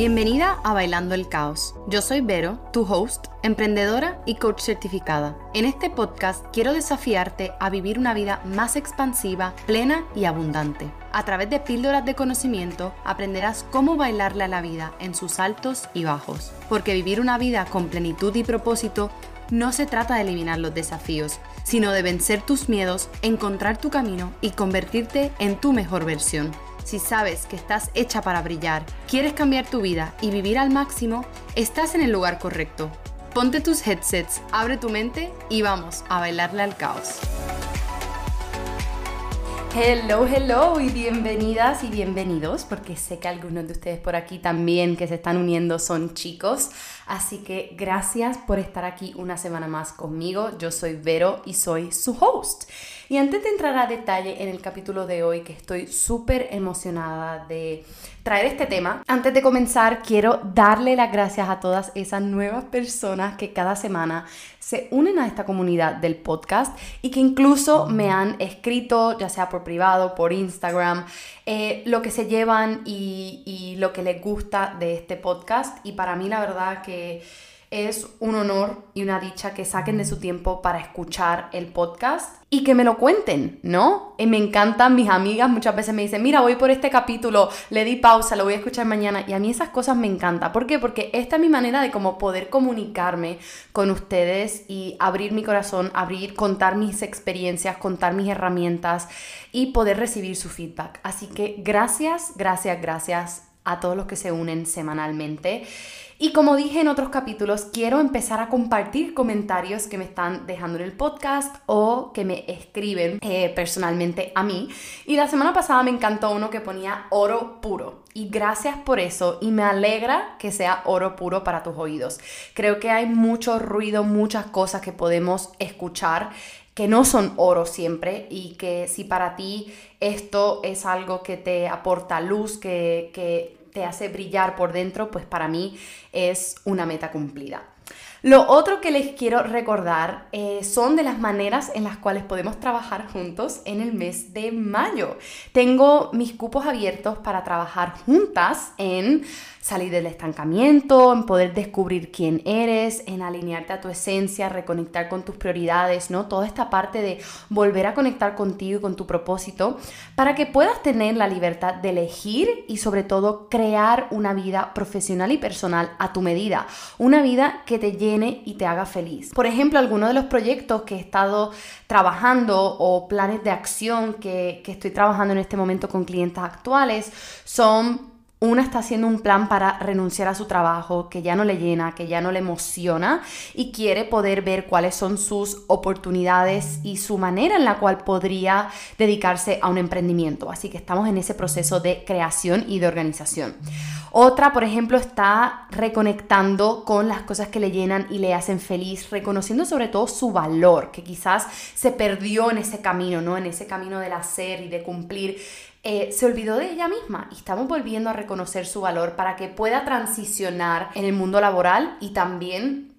Bienvenida a Bailando el Caos. Yo soy Vero, tu host, emprendedora y coach certificada. En este podcast quiero desafiarte a vivir una vida más expansiva, plena y abundante. A través de píldoras de conocimiento aprenderás cómo bailarle a la vida en sus altos y bajos. Porque vivir una vida con plenitud y propósito no se trata de eliminar los desafíos, sino de vencer tus miedos, encontrar tu camino y convertirte en tu mejor versión. Si sabes que estás hecha para brillar, quieres cambiar tu vida y vivir al máximo, estás en el lugar correcto. Ponte tus headsets, abre tu mente y vamos a bailarle al caos. Hello, hello y bienvenidas y bienvenidos, porque sé que algunos de ustedes por aquí también que se están uniendo son chicos, así que gracias por estar aquí una semana más conmigo. Yo soy Vero y soy su host. Y antes de entrar a detalle en el capítulo de hoy, que estoy súper emocionada de traer este tema, antes de comenzar quiero darle las gracias a todas esas nuevas personas que cada semana se unen a esta comunidad del podcast y que incluso me han escrito, ya sea por privado, por Instagram, eh, lo que se llevan y, y lo que les gusta de este podcast. Y para mí la verdad que es un honor y una dicha que saquen de su tiempo para escuchar el podcast y que me lo cuenten, ¿no? Y me encantan mis amigas, muchas veces me dicen, mira, voy por este capítulo, le di pausa, lo voy a escuchar mañana y a mí esas cosas me encantan. ¿Por qué? Porque esta es mi manera de como poder comunicarme con ustedes y abrir mi corazón, abrir, contar mis experiencias, contar mis herramientas y poder recibir su feedback. Así que gracias, gracias, gracias a todos los que se unen semanalmente. Y como dije en otros capítulos, quiero empezar a compartir comentarios que me están dejando en el podcast o que me escriben eh, personalmente a mí. Y la semana pasada me encantó uno que ponía oro puro. Y gracias por eso y me alegra que sea oro puro para tus oídos. Creo que hay mucho ruido, muchas cosas que podemos escuchar que no son oro siempre y que si para ti esto es algo que te aporta luz, que, que te hace brillar por dentro, pues para mí es una meta cumplida. Lo otro que les quiero recordar eh, son de las maneras en las cuales podemos trabajar juntos en el mes de mayo. Tengo mis cupos abiertos para trabajar juntas en salir del estancamiento, en poder descubrir quién eres, en alinearte a tu esencia, reconectar con tus prioridades, ¿no? Toda esta parte de volver a conectar contigo y con tu propósito para que puedas tener la libertad de elegir y sobre todo crear una vida profesional y personal a tu medida, una vida que te y te haga feliz. Por ejemplo, algunos de los proyectos que he estado trabajando o planes de acción que, que estoy trabajando en este momento con clientes actuales son una está haciendo un plan para renunciar a su trabajo que ya no le llena, que ya no le emociona y quiere poder ver cuáles son sus oportunidades y su manera en la cual podría dedicarse a un emprendimiento. Así que estamos en ese proceso de creación y de organización. Otra, por ejemplo, está reconectando con las cosas que le llenan y le hacen feliz, reconociendo sobre todo su valor, que quizás se perdió en ese camino, ¿no? En ese camino del hacer y de cumplir eh, se olvidó de ella misma y estamos volviendo a reconocer su valor para que pueda transicionar en el mundo laboral y también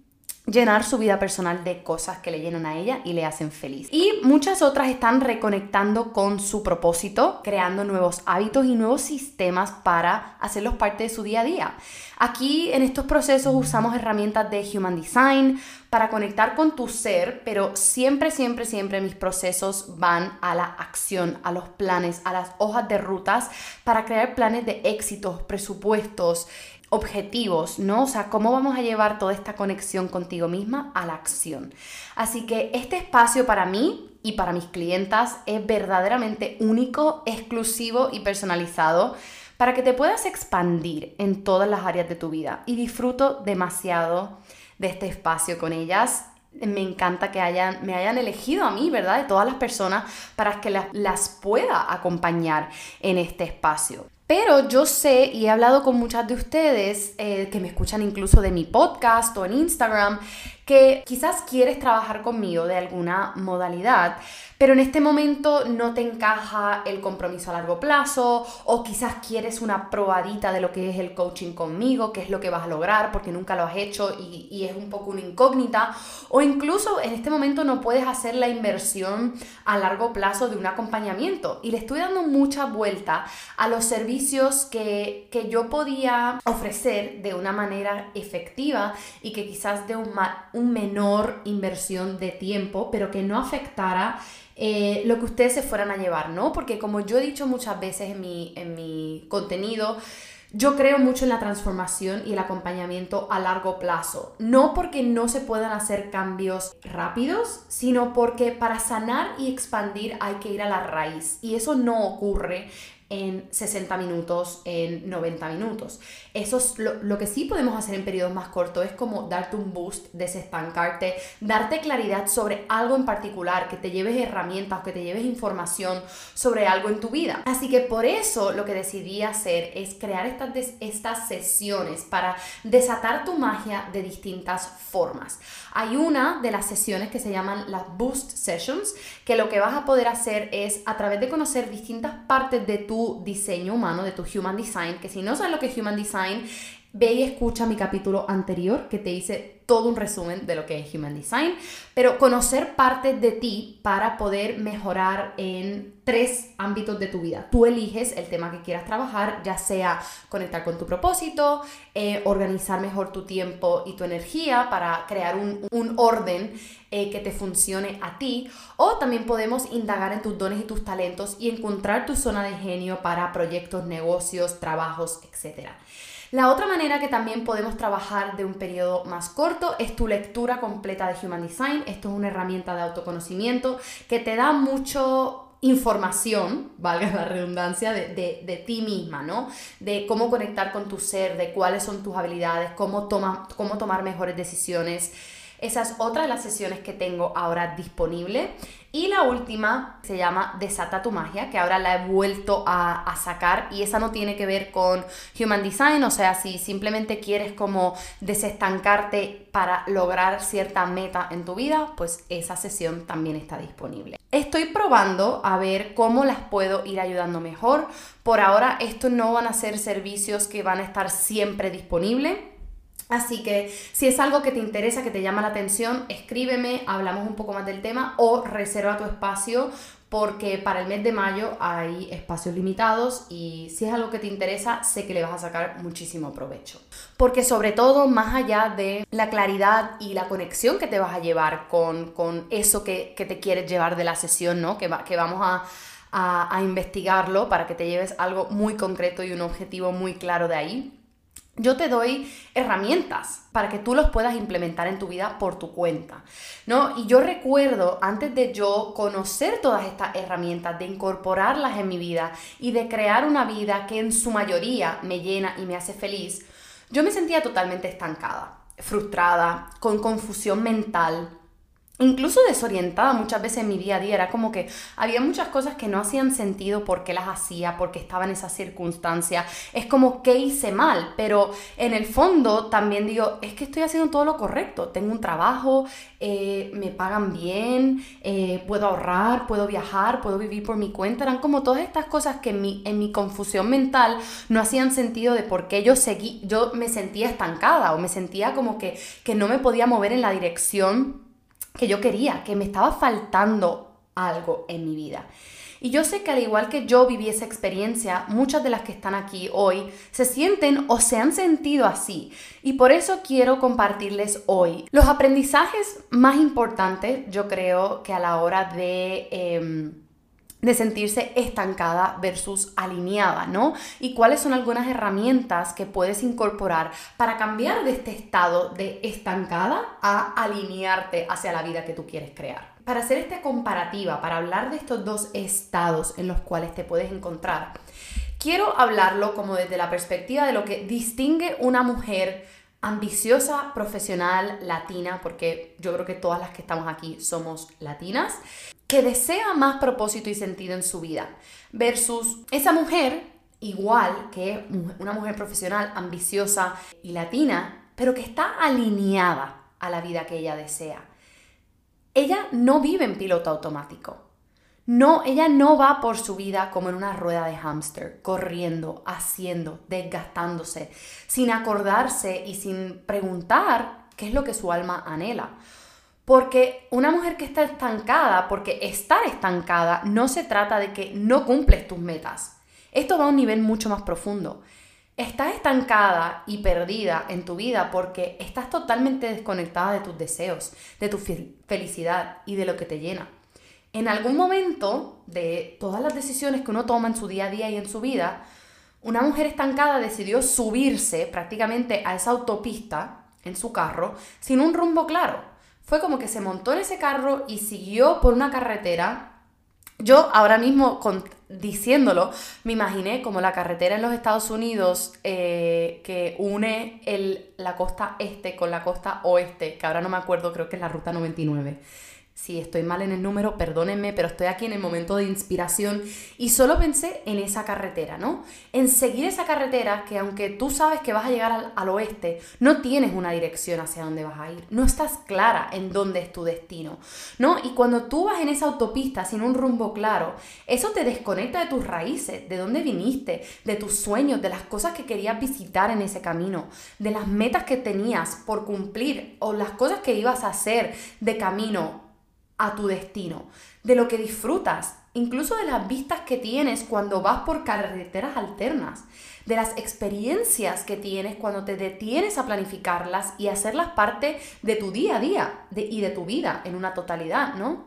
llenar su vida personal de cosas que le llenan a ella y le hacen feliz. Y muchas otras están reconectando con su propósito, creando nuevos hábitos y nuevos sistemas para hacerlos parte de su día a día. Aquí en estos procesos usamos herramientas de Human Design para conectar con tu ser, pero siempre, siempre, siempre mis procesos van a la acción, a los planes, a las hojas de rutas para crear planes de éxitos, presupuestos, objetivos, ¿no? O sea, cómo vamos a llevar toda esta conexión contigo misma a la acción. Así que este espacio para mí y para mis clientas es verdaderamente único, exclusivo y personalizado para que te puedas expandir en todas las áreas de tu vida. Y disfruto demasiado de este espacio con ellas. Me encanta que hayan, me hayan elegido a mí, ¿verdad? De todas las personas para que las, las pueda acompañar en este espacio. Pero yo sé y he hablado con muchas de ustedes eh, que me escuchan incluso de mi podcast o en Instagram, que quizás quieres trabajar conmigo de alguna modalidad, pero en este momento no te encaja el compromiso a largo plazo o quizás quieres una probadita de lo que es el coaching conmigo, qué es lo que vas a lograr porque nunca lo has hecho y, es un poco una incógnita o incluso en este momento no puedes hacer la inversión a largo plazo de un acompañamiento. Y le estoy dando mucha vuelta a los servicios que, que yo podía ofrecer de una manera efectiva y que quizás de un, un menor inversión de tiempo, pero que no afectara eh, lo que ustedes se fueran a llevar, ¿no? Porque como yo he dicho muchas veces en mi, en mi contenido, yo creo mucho en la transformación y el acompañamiento a largo plazo. No porque no se puedan hacer cambios rápidos, sino porque para sanar y expandir hay que ir a la raíz. Y eso no ocurre en 60 minutos, en 90 minutos. Eso es lo, que sí podemos hacer en periodos más cortos es como darte un boost, desestancarte, darte claridad sobre algo en particular, que te lleves herramientas, que te lleves información sobre algo en tu vida. Así que por eso lo que decidí hacer es crear estas, estas sesiones para desatar tu magia de distintas formas. Hay una de las sesiones que se llaman las Boost Sessions, que lo que vas a poder hacer es a través de conocer distintas partes de tu diseño humano, de tu Human Design, que si no sabes lo que es Human Design, time ve y escucha mi capítulo anterior que te hice todo un resumen de lo que es Human Design, pero conocer partes de ti para poder mejorar en tres ámbitos de tu vida. Tú eliges el tema que quieras trabajar, ya sea conectar con tu propósito, eh, organizar mejor tu tiempo y tu energía para crear un, orden eh, que te funcione a ti, o también podemos indagar en tus dones y tus talentos y encontrar tu zona de genio para proyectos, negocios, trabajos, etcétera. La otra manera que también podemos trabajar de un periodo más corto es tu lectura completa de Human Design. Esto es una herramienta de autoconocimiento que te da mucho información, valga la redundancia, de, de, ti misma, ¿no? De cómo conectar con tu ser, de cuáles son tus habilidades, cómo, toma, cómo tomar mejores decisiones. Esa es otra de las sesiones que tengo ahora disponible. Y la última se llama Desata tu magia, que ahora la he vuelto a, sacar y esa no tiene que ver con Human Design, o sea, si simplemente quieres como desestancarte para lograr cierta meta en tu vida, pues esa sesión también está disponible. Estoy probando a ver cómo las puedo ir ayudando mejor. Por ahora, estos no van a ser servicios que van a estar siempre disponibles Así que si es algo que te interesa, que te llama la atención, escríbeme, hablamos un poco más del tema o reserva tu espacio porque para el mes de mayo hay espacios limitados y si es algo que te interesa, sé que le vas a sacar muchísimo provecho. Porque sobre todo, más allá de la claridad y la conexión que te vas a llevar con, eso que, te quieres llevar de la sesión, ¿no? Que, que vamos a, a investigarlo para que te lleves algo muy concreto y un objetivo muy claro de ahí yo te doy herramientas para que tú los puedas implementar en tu vida por tu cuenta, ¿no? Y yo recuerdo, antes de yo conocer todas estas herramientas, de incorporarlas en mi vida y de crear una vida que en su mayoría me llena y me hace feliz, yo me sentía totalmente estancada, frustrada, con confusión mental, incluso desorientada muchas veces en mi día a día. Era como que había muchas cosas que no hacían sentido por qué las hacía, porque estaba en esa circunstancia. Es como que hice mal, pero en el fondo también digo, es que estoy haciendo todo lo correcto. Tengo un trabajo, eh, me pagan bien, eh, puedo ahorrar, puedo viajar, puedo vivir por mi cuenta. Eran como todas estas cosas que en mi, en mi confusión mental no hacían sentido de por qué yo seguí, yo me sentía estancada o me sentía como que, que no me podía mover en la dirección que yo quería, que me estaba faltando algo en mi vida. Y yo sé que al igual que yo viví esa experiencia, muchas de las que están aquí hoy se sienten o se han sentido así. Y por eso quiero compartirles hoy los aprendizajes más importantes, yo creo que a la hora de... Em, de sentirse estancada versus alineada, ¿no? Y cuáles son algunas herramientas que puedes incorporar para cambiar de este estado de estancada a alinearte hacia la vida que tú quieres crear. Para hacer esta comparativa, para hablar de estos dos estados en los cuales te puedes encontrar, quiero hablarlo como desde la perspectiva de lo que distingue una mujer ambiciosa, profesional, latina, porque yo creo que todas las que estamos aquí somos latinas, que desea más propósito y sentido en su vida, versus esa mujer igual que una mujer profesional, ambiciosa y latina, pero que está alineada a la vida que ella desea. Ella no vive en piloto automático. No, ella no va por su vida como en una rueda de hámster, corriendo, haciendo, desgastándose, sin acordarse y sin preguntar qué es lo que su alma anhela. Porque una mujer que está estancada, porque estar estancada no se trata de que no cumples tus metas. Esto va a un nivel mucho más profundo. Estás estancada y perdida en tu vida porque estás totalmente desconectada de tus deseos, de tu felicidad y de lo que te llena. En algún momento de todas las decisiones que uno toma en su día a día y en su vida, una mujer estancada decidió subirse prácticamente a esa autopista en su carro sin un rumbo claro. Fue como que se montó en ese carro y siguió por una carretera yo ahora mismo diciéndolo, me imaginé como la carretera en los Estados Unidos eh, que une la costa este con la costa oeste, que ahora no me acuerdo, creo que es la ruta 99 si estoy mal en el número, perdónenme, pero estoy aquí en el momento de inspiración y solo pensé en esa carretera, ¿no? En seguir esa carretera que aunque tú sabes que vas a llegar al, oeste, no tienes una dirección hacia dónde vas a ir, no estás clara en dónde es tu destino, ¿no? Y cuando tú vas en esa autopista sin un rumbo claro, eso te desconecta de tus raíces, de dónde viniste, de tus sueños, de las cosas que querías visitar en ese camino, de las metas que tenías por cumplir o las cosas que ibas a hacer de camino a tu destino, de lo que disfrutas, incluso de las vistas que tienes cuando vas por carreteras alternas, de las experiencias que tienes cuando te detienes a planificarlas y hacerlas parte de tu día a día y de tu vida en una totalidad, ¿no?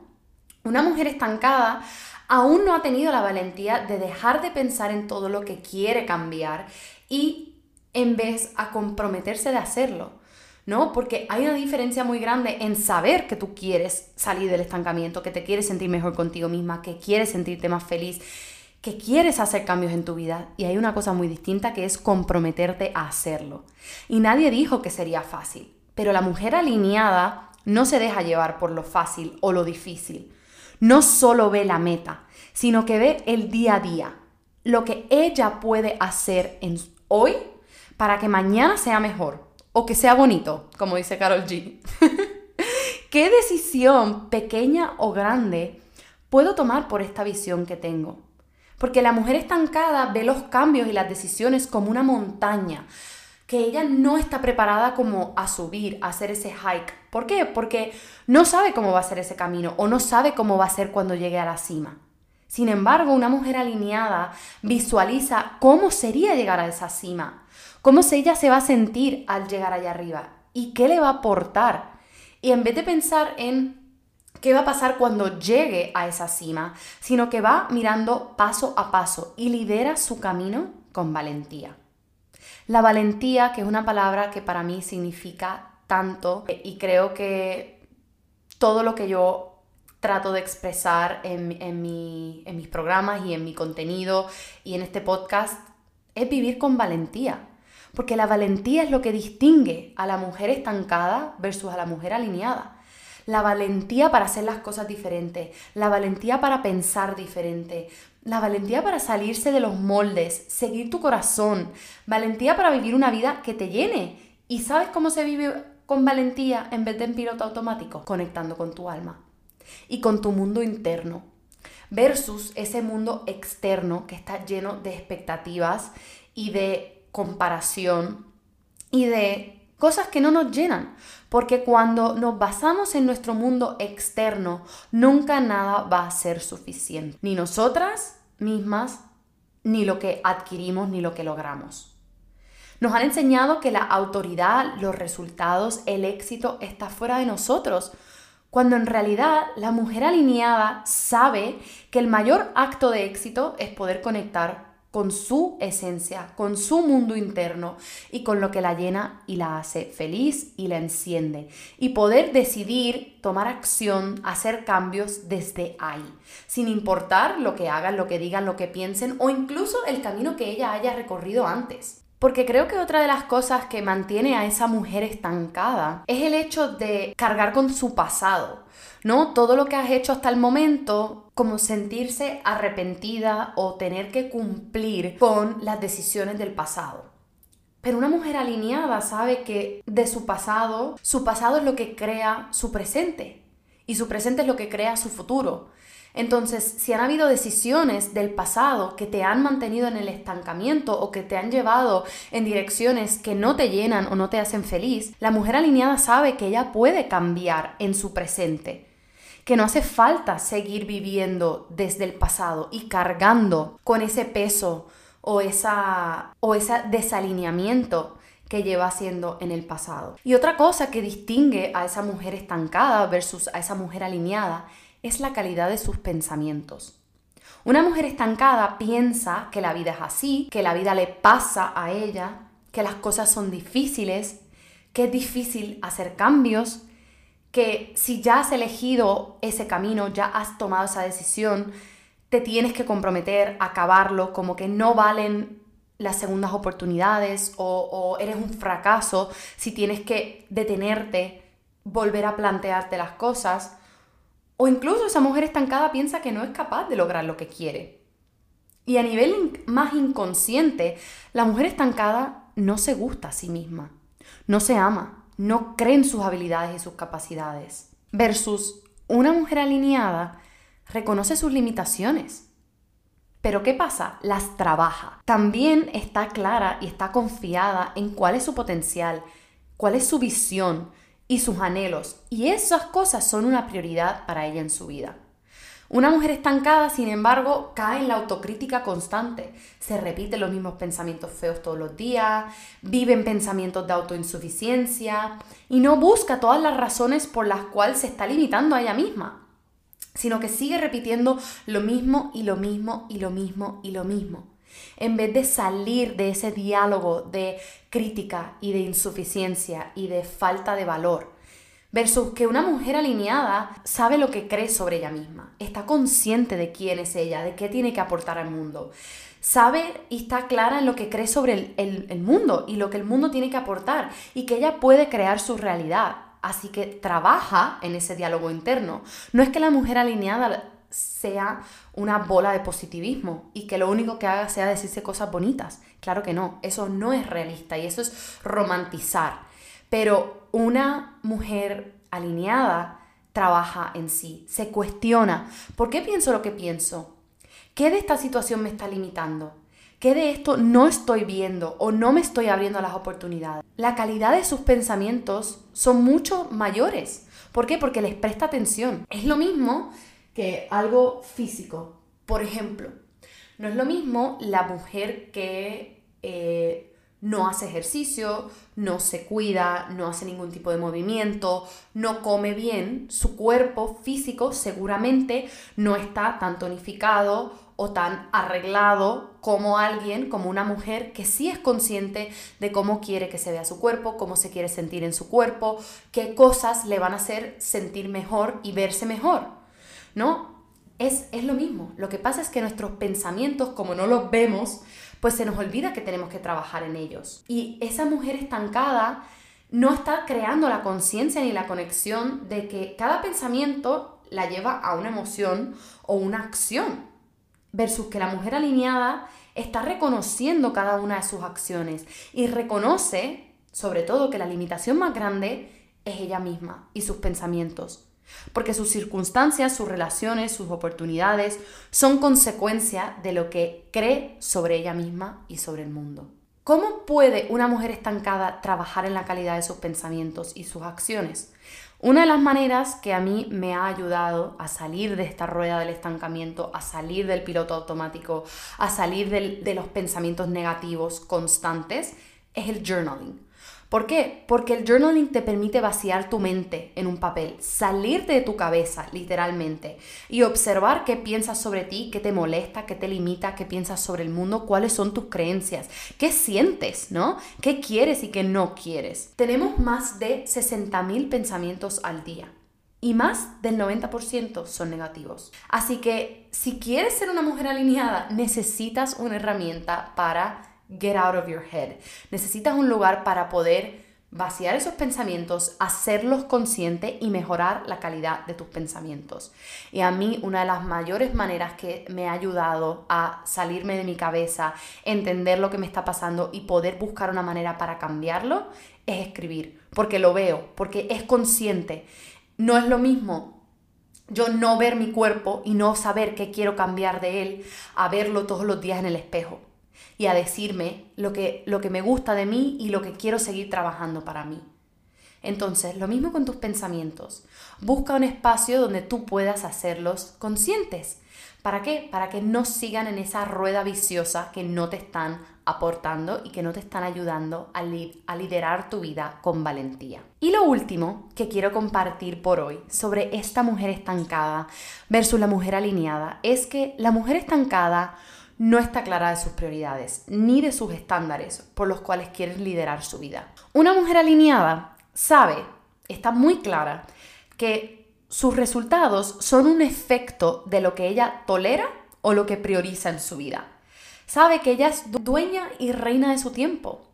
Una mujer estancada aún no ha tenido la valentía de dejar de pensar en todo lo que quiere cambiar y en vez a comprometerse de hacerlo. ¿No? Porque hay una diferencia muy grande en saber que tú quieres salir del estancamiento, que te quieres sentir mejor contigo misma, que quieres sentirte más feliz, que quieres hacer cambios en tu vida. Y hay una cosa muy distinta que es comprometerte a hacerlo. Y nadie dijo que sería fácil, pero la mujer alineada no se deja llevar por lo fácil o lo difícil. No solo ve la meta, sino que ve el día a día, lo que ella puede hacer en hoy para que mañana sea mejor o que sea bonito, como dice Carol G. ¿Qué decisión, pequeña o grande, puedo tomar por esta visión que tengo? Porque la mujer estancada ve los cambios y las decisiones como una montaña, que ella no está preparada como a subir, a hacer ese hike. ¿Por qué? Porque no sabe cómo va a ser ese camino o no sabe cómo va a ser cuando llegue a la cima. Sin embargo, una mujer alineada visualiza cómo sería llegar a esa cima, cómo ella se va a sentir al llegar allá arriba y qué le va a aportar. Y en vez de pensar en qué va a pasar cuando llegue a esa cima, sino que va mirando paso a paso y lidera su camino con valentía. La valentía, que es una palabra que para mí significa tanto y creo que todo lo que yo trato de expresar en, en mis programas y en mi contenido y en este podcast es vivir con valentía. Porque la valentía es lo que distingue a la mujer estancada versus a la mujer alineada. La valentía para hacer las cosas diferentes, la valentía para pensar diferente, la valentía para salirse de los moldes, seguir tu corazón, valentía para vivir una vida que te llene. ¿Y sabes cómo se vive con valentía en vez de en piloto automático? Conectando con tu alma y con tu mundo interno versus ese mundo externo que está lleno de expectativas y de comparación y de cosas que no nos llenan. Porque cuando nos basamos en nuestro mundo externo, nunca nada va a ser suficiente. Ni nosotras mismas, ni lo que adquirimos, ni lo que logramos. Nos han enseñado que la autoridad, los resultados, el éxito está fuera de nosotros, cuando en realidad la mujer alineada sabe que el mayor acto de éxito es poder conectar con su esencia, con su mundo interno y con lo que la llena y la hace feliz y la enciende. Y poder decidir, tomar acción, hacer cambios desde ahí, sin importar lo que hagan, lo que digan, lo que piensen o incluso el camino que ella haya recorrido antes. Porque creo que otra de las cosas que mantiene a esa mujer estancada es el hecho de cargar con su pasado. ¿no? Todo lo que has hecho hasta el momento, como sentirse arrepentida o tener que cumplir con las decisiones del pasado. Pero una mujer alineada sabe que de su pasado, su pasado es lo que crea su presente y su presente es lo que crea su futuro. Entonces, si han habido decisiones del pasado que te han mantenido en el estancamiento o que te han llevado en direcciones que no te llenan o no te hacen feliz, la mujer alineada sabe que ella puede cambiar en su presente que no hace falta seguir viviendo desde el pasado y cargando con ese peso o esa o ese desalineamiento que lleva haciendo en el pasado. Y otra cosa que distingue a esa mujer estancada versus a esa mujer alineada es la calidad de sus pensamientos. Una mujer estancada piensa que la vida es así, que la vida le pasa a ella, que las cosas son difíciles, que es difícil hacer cambios, que si ya has elegido ese camino, ya has tomado esa decisión, te tienes que comprometer a acabarlo, como que no valen las segundas oportunidades o, eres un fracaso si tienes que detenerte, volver a plantearte las cosas o incluso esa mujer estancada piensa que no es capaz de lograr lo que quiere. Y a nivel más inconsciente, la mujer estancada no se gusta a sí misma, no se ama, no cree en sus habilidades y sus capacidades. Versus una mujer alineada reconoce sus limitaciones. Pero ¿qué pasa? Las trabaja. También está clara y está confiada en cuál es su potencial, cuál es su visión, y sus anhelos. Y esas cosas son una prioridad para ella en su vida. Una mujer estancada, sin embargo, cae en la autocrítica constante. Se repite los mismos pensamientos feos todos los días, vive en pensamientos de autoinsuficiencia y no busca todas las razones por las cuales se está limitando a ella misma, sino que sigue repitiendo lo mismo y lo mismo y lo mismo y lo mismo. En vez de salir de ese diálogo de crítica y de insuficiencia y de falta de valor, versus que una mujer alineada sabe lo que cree sobre ella misma, está consciente de quién es ella, de qué tiene que aportar al mundo, sabe y está clara en lo que cree sobre el, mundo y lo que el mundo tiene que aportar y que ella puede crear su realidad. Así que trabaja en ese diálogo interno. No es que la mujer alineada sea una bola de positivismo y que lo único que haga sea decirse cosas bonitas. Claro que no, eso no es realista y eso es romantizar. Pero una mujer alineada trabaja en sí, se cuestiona, ¿por qué pienso lo que pienso? ¿Qué de esta situación me está limitando? ¿Qué de esto no estoy viendo o no me estoy abriendo a las oportunidades? La calidad de sus pensamientos son mucho mayores. ¿Por qué? Porque les presta atención. Es lo mismo que algo físico. Por ejemplo, no es lo mismo la mujer que eh, no hace ejercicio, no se cuida, no hace ningún tipo de movimiento, no come bien, su cuerpo físico seguramente no está tan tonificado o tan arreglado como alguien, como una mujer que sí es consciente de cómo quiere que se vea su cuerpo, cómo se quiere sentir en su cuerpo, qué cosas le van a hacer sentir mejor y verse mejor. ¿no? Es, es lo mismo. Lo que pasa es que nuestros pensamientos, como no los vemos, pues se nos olvida que tenemos que trabajar en ellos. Y esa mujer estancada no está creando la conciencia ni la conexión de que cada pensamiento la lleva a una emoción o una acción, versus que la mujer alineada está reconociendo cada una de sus acciones y reconoce, sobre todo, que la limitación más grande es ella misma y sus pensamientos. Porque sus circunstancias, sus relaciones, sus oportunidades son consecuencia de lo que cree sobre ella misma y sobre el mundo. ¿Cómo puede una mujer estancada trabajar en la calidad de sus pensamientos y sus acciones? Una de las maneras que a mí me ha ayudado a salir de esta rueda del estancamiento, a salir del piloto automático, a salir de los pensamientos negativos constantes, es el journaling. ¿Por qué? Porque el journaling te permite vaciar tu mente en un papel, salirte de tu cabeza, literalmente, y observar qué piensas sobre ti, qué te molesta, qué te limita, qué piensas sobre el mundo, cuáles son tus creencias, qué sientes, ¿no? ¿Qué quieres y qué no quieres? Tenemos más de 60.000 pensamientos al día y más del 90% son negativos. Así que si quieres ser una mujer alineada, necesitas una herramienta para get out of your head. Necesitas un lugar para poder vaciar esos pensamientos, hacerlos consciente y mejorar la calidad de tus pensamientos. Y a mí una de las mayores maneras que me ha ayudado a salirme de mi cabeza, entender lo que me está pasando y poder buscar una manera para cambiarlo es escribir, porque lo veo, porque es consciente. No es lo mismo yo no ver mi cuerpo y no saber qué quiero cambiar de él, a verlo todos los días en el espejo y a decirme lo que, lo que me gusta de mí y lo que quiero seguir trabajando para mí. Entonces, lo mismo con tus pensamientos. Busca un espacio donde tú puedas hacerlos conscientes. ¿Para qué? Para que no sigan en esa rueda viciosa que no te están aportando y que no te están ayudando a, a, liderar tu vida con valentía. Y lo último que quiero compartir por hoy sobre esta mujer estancada versus la mujer alineada es que la mujer estancada no está clara de sus prioridades ni de sus estándares por los cuales quiere liderar su vida. Una mujer alineada sabe, está muy clara, que sus resultados son un efecto de lo que ella tolera o lo que prioriza en su vida. Sabe que ella es dueña y reina de su tiempo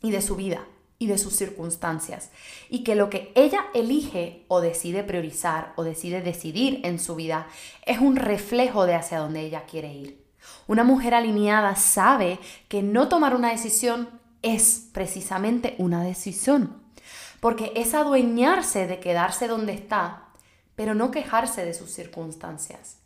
y de su vida y de sus circunstancias y que lo que ella elige o decide priorizar o decide decidir en su vida es un reflejo de hacia dónde ella quiere ir. Una mujer alineada sabe que no tomar una decisión es precisamente una decisión, porque es adueñarse de quedarse donde está, pero no quejarse de sus circunstancias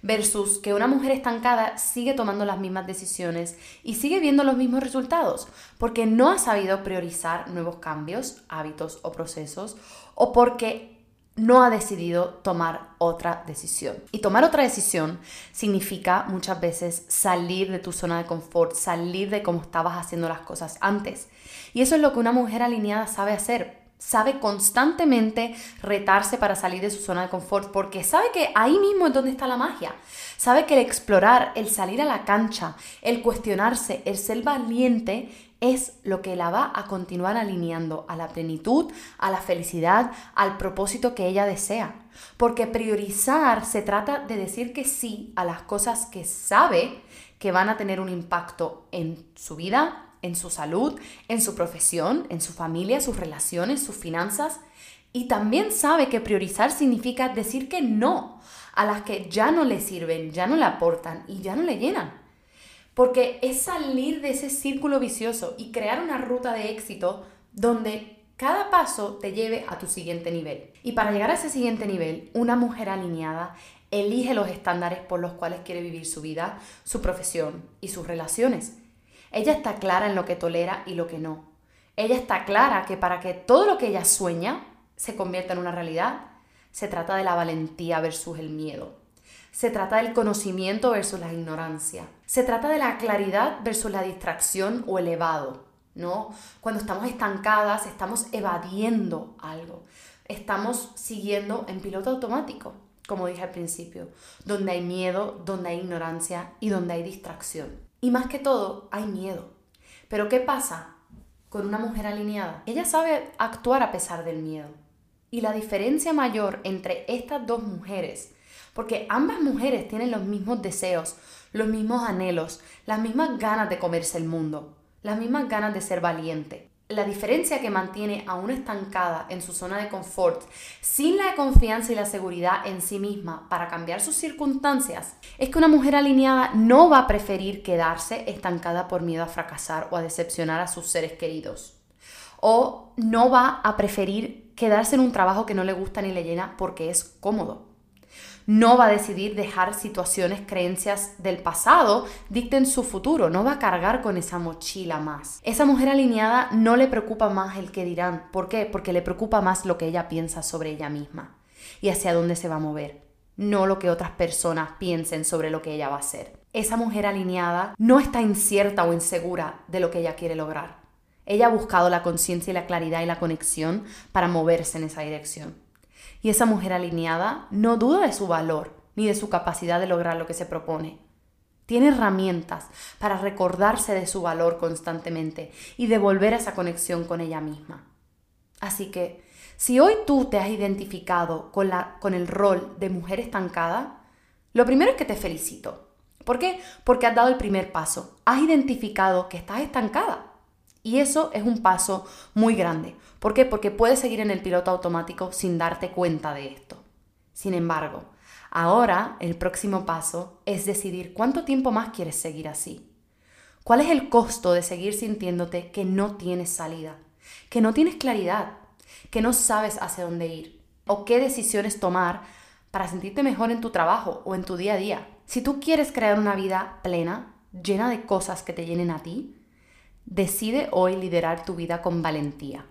versus que una mujer estancada sigue tomando las mismas decisiones y sigue viendo los mismos resultados, porque no ha sabido priorizar nuevos cambios, hábitos o procesos, o porque no ha decidido tomar otra decisión. Y tomar otra decisión significa muchas veces salir de tu zona de confort, salir de cómo estabas haciendo las cosas antes. Y eso es lo que una mujer alineada sabe hacer, sabe constantemente retarse para salir de su zona de confort porque sabe que ahí mismo es donde está la magia. Sabe que el explorar, el salir a la cancha, el cuestionarse, el ser valiente es lo que la va a continuar alineando a la plenitud, a la felicidad, al propósito que ella desea. Porque priorizar se trata de decir que sí a las cosas que sabe que van a tener un impacto en su vida, en su salud, en su profesión, en su familia, sus relaciones, sus finanzas. Y también sabe que priorizar significa decir que no a las que ya no le sirven, ya no le aportan y ya no le llenan. Porque es salir de ese círculo vicioso y crear una ruta de éxito donde cada paso te lleve a tu siguiente nivel. Y para llegar a ese siguiente nivel, una mujer alineada elige los estándares por los cuales quiere vivir su vida, su profesión y sus relaciones. Ella está clara en lo que tolera y lo que no. Ella está clara que para que todo lo que ella sueña se convierta en una realidad, se trata de la valentía versus el miedo. Se trata del conocimiento versus la ignorancia. Se trata de la claridad versus la distracción o elevado, ¿no? Cuando estamos estancadas, estamos evadiendo algo. Estamos siguiendo en piloto automático, como dije al principio, donde hay miedo, donde hay ignorancia y donde hay distracción. Y más que todo, hay miedo. Pero ¿qué pasa con una mujer alineada? Ella sabe actuar a pesar del miedo. Y la diferencia mayor entre estas dos mujeres, porque ambas mujeres tienen los mismos deseos, los mismos anhelos, las mismas ganas de comerse el mundo, las mismas ganas de ser valiente la diferencia que mantiene a una estancada en su zona de confort, sin la confianza y la seguridad en sí misma para cambiar sus circunstancias, es que una mujer alineada no va a preferir quedarse estancada por miedo a fracasar o a decepcionar a sus seres queridos. O no va a preferir quedarse en un trabajo que no le gusta ni le llena porque es cómodo no va a decidir dejar situaciones, creencias del pasado dicten su futuro, no va a cargar con esa mochila más. Esa mujer alineada no le preocupa más el que dirán. ¿Por qué? Porque le preocupa más lo que ella piensa sobre ella misma y hacia dónde se va a mover, no lo que otras personas piensen sobre lo que ella va a hacer. Esa mujer alineada no está incierta o insegura de lo que ella quiere lograr. Ella ha buscado la conciencia y la claridad y la conexión para moverse en esa dirección. Y esa mujer alineada no duda de su valor ni de su capacidad de lograr lo que se propone. Tiene herramientas para recordarse de su valor constantemente y devolver esa conexión con ella misma. Así que, si hoy tú te has identificado con, la, con el rol de mujer estancada, lo primero es que te felicito. ¿Por qué? Porque has dado el primer paso. Has identificado que estás estancada. Y eso es un paso muy grande. ¿Por qué? Porque puedes seguir en el piloto automático sin darte cuenta de esto. Sin embargo, ahora el próximo paso es decidir cuánto tiempo más quieres seguir así. ¿Cuál es el costo de seguir sintiéndote que no tienes salida, que no tienes claridad, que no sabes hacia dónde ir o qué decisiones tomar para sentirte mejor en tu trabajo o en tu día a día. Si tú quieres crear una vida plena, llena de cosas que te llenen a ti, decide hoy liderar tu vida con valentía.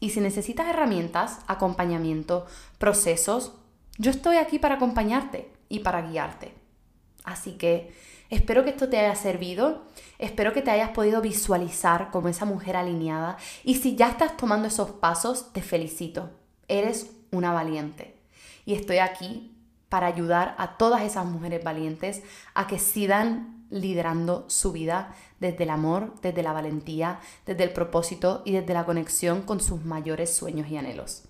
Y si necesitas herramientas, acompañamiento, procesos, yo estoy aquí para acompañarte y para guiarte. Así que espero que esto te haya servido, espero que te hayas podido visualizar como esa mujer alineada y si ya estás tomando esos pasos, te felicito. Eres una valiente. Y estoy aquí para ayudar a todas esas mujeres valientes a que sigan liderando su vida desde el amor, desde la valentía, desde el propósito y desde la conexión con sus mayores sueños y anhelos.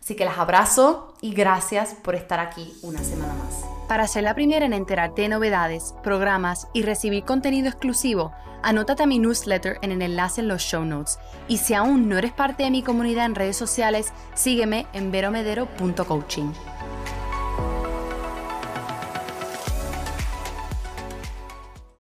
Así que las abrazo y gracias por estar aquí una semana más. Para ser la primera en enterarte de novedades, programas y recibir contenido exclusivo, anótate a mi newsletter en el enlace en los show notes. Y si aún no eres parte de mi comunidad en redes sociales, sígueme en veromedero.coaching.